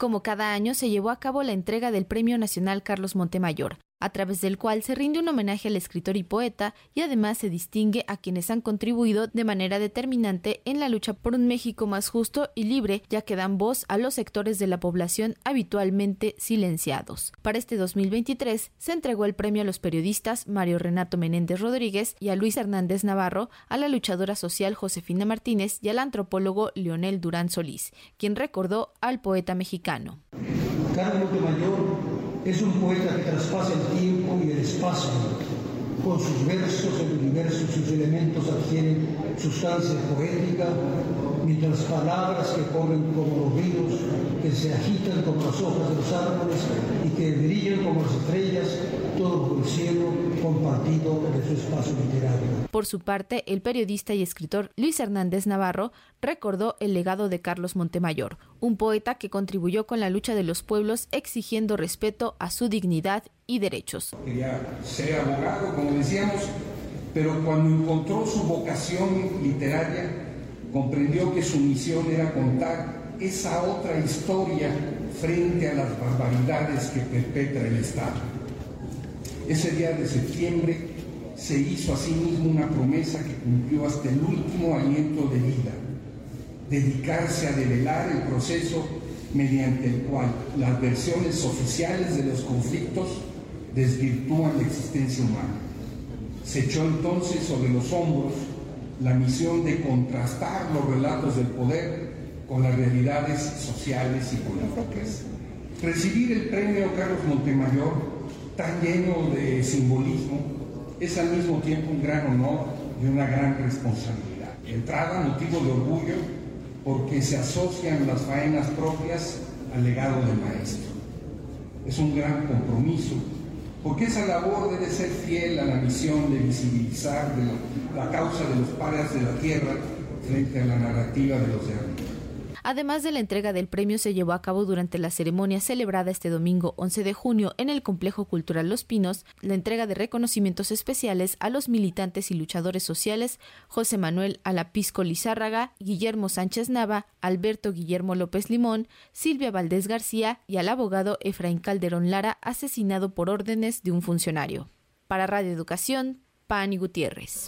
Como cada año se llevó a cabo la entrega del Premio Nacional Carlos Montemayor, a través del cual se rinde un homenaje al escritor y poeta y además se distingue a quienes han contribuido de manera determinante en la lucha por un México más justo y libre, ya que dan voz a los sectores de la población habitualmente silenciados. Para este 2023 se entregó el premio a los periodistas Mario Renato Menéndez Rodríguez y a Luis Hernández Navarro, a la luchadora social Josefina Martínez y al antropólogo Leonel Durán Solís, quien recordó al poeta mexicano. Es un poeta que traspasa el tiempo y el espacio. Con sus versos, el universo sus elementos adquieren sustancia poética, mientras palabras que corren como los ríos, que se agitan como las hojas de los árboles y que brillan como las estrellas, todo compartido de su espacio literario. Por su parte, el periodista y escritor Luis Hernández Navarro recordó el legado de Carlos Montemayor, un poeta que contribuyó con la lucha de los pueblos exigiendo respeto a su dignidad y derechos. Quería ser abogado, como decíamos, pero cuando encontró su vocación literaria, comprendió que su misión era contar esa otra historia frente a las barbaridades que perpetra el Estado. Ese día de septiembre se hizo a sí mismo una promesa que cumplió hasta el último aliento de vida, dedicarse a develar el proceso mediante el cual las versiones oficiales de los conflictos desvirtúan la existencia humana. Se echó entonces sobre los hombros la misión de contrastar los relatos del poder con las realidades sociales y políticas. Recibir el premio Carlos Montemayor tan lleno de simbolismo, es al mismo tiempo un gran honor y una gran responsabilidad. Entrada, motivo de orgullo, porque se asocian las faenas propias al legado del maestro. Es un gran compromiso, porque esa labor debe ser fiel a la misión de visibilizar la, causa de los padres de la tierra frente a la narrativa de los de Además de la entrega del premio se llevó a cabo durante la ceremonia celebrada este domingo 11 de junio en el Complejo Cultural Los Pinos, la entrega de reconocimientos especiales a los militantes y luchadores sociales José Manuel Alapisco Lizárraga, Guillermo Sánchez Nava, Alberto Guillermo López Limón, Silvia Valdés García y al abogado Efraín Calderón Lara asesinado por órdenes de un funcionario. Para Radio Educación, Pani Gutiérrez.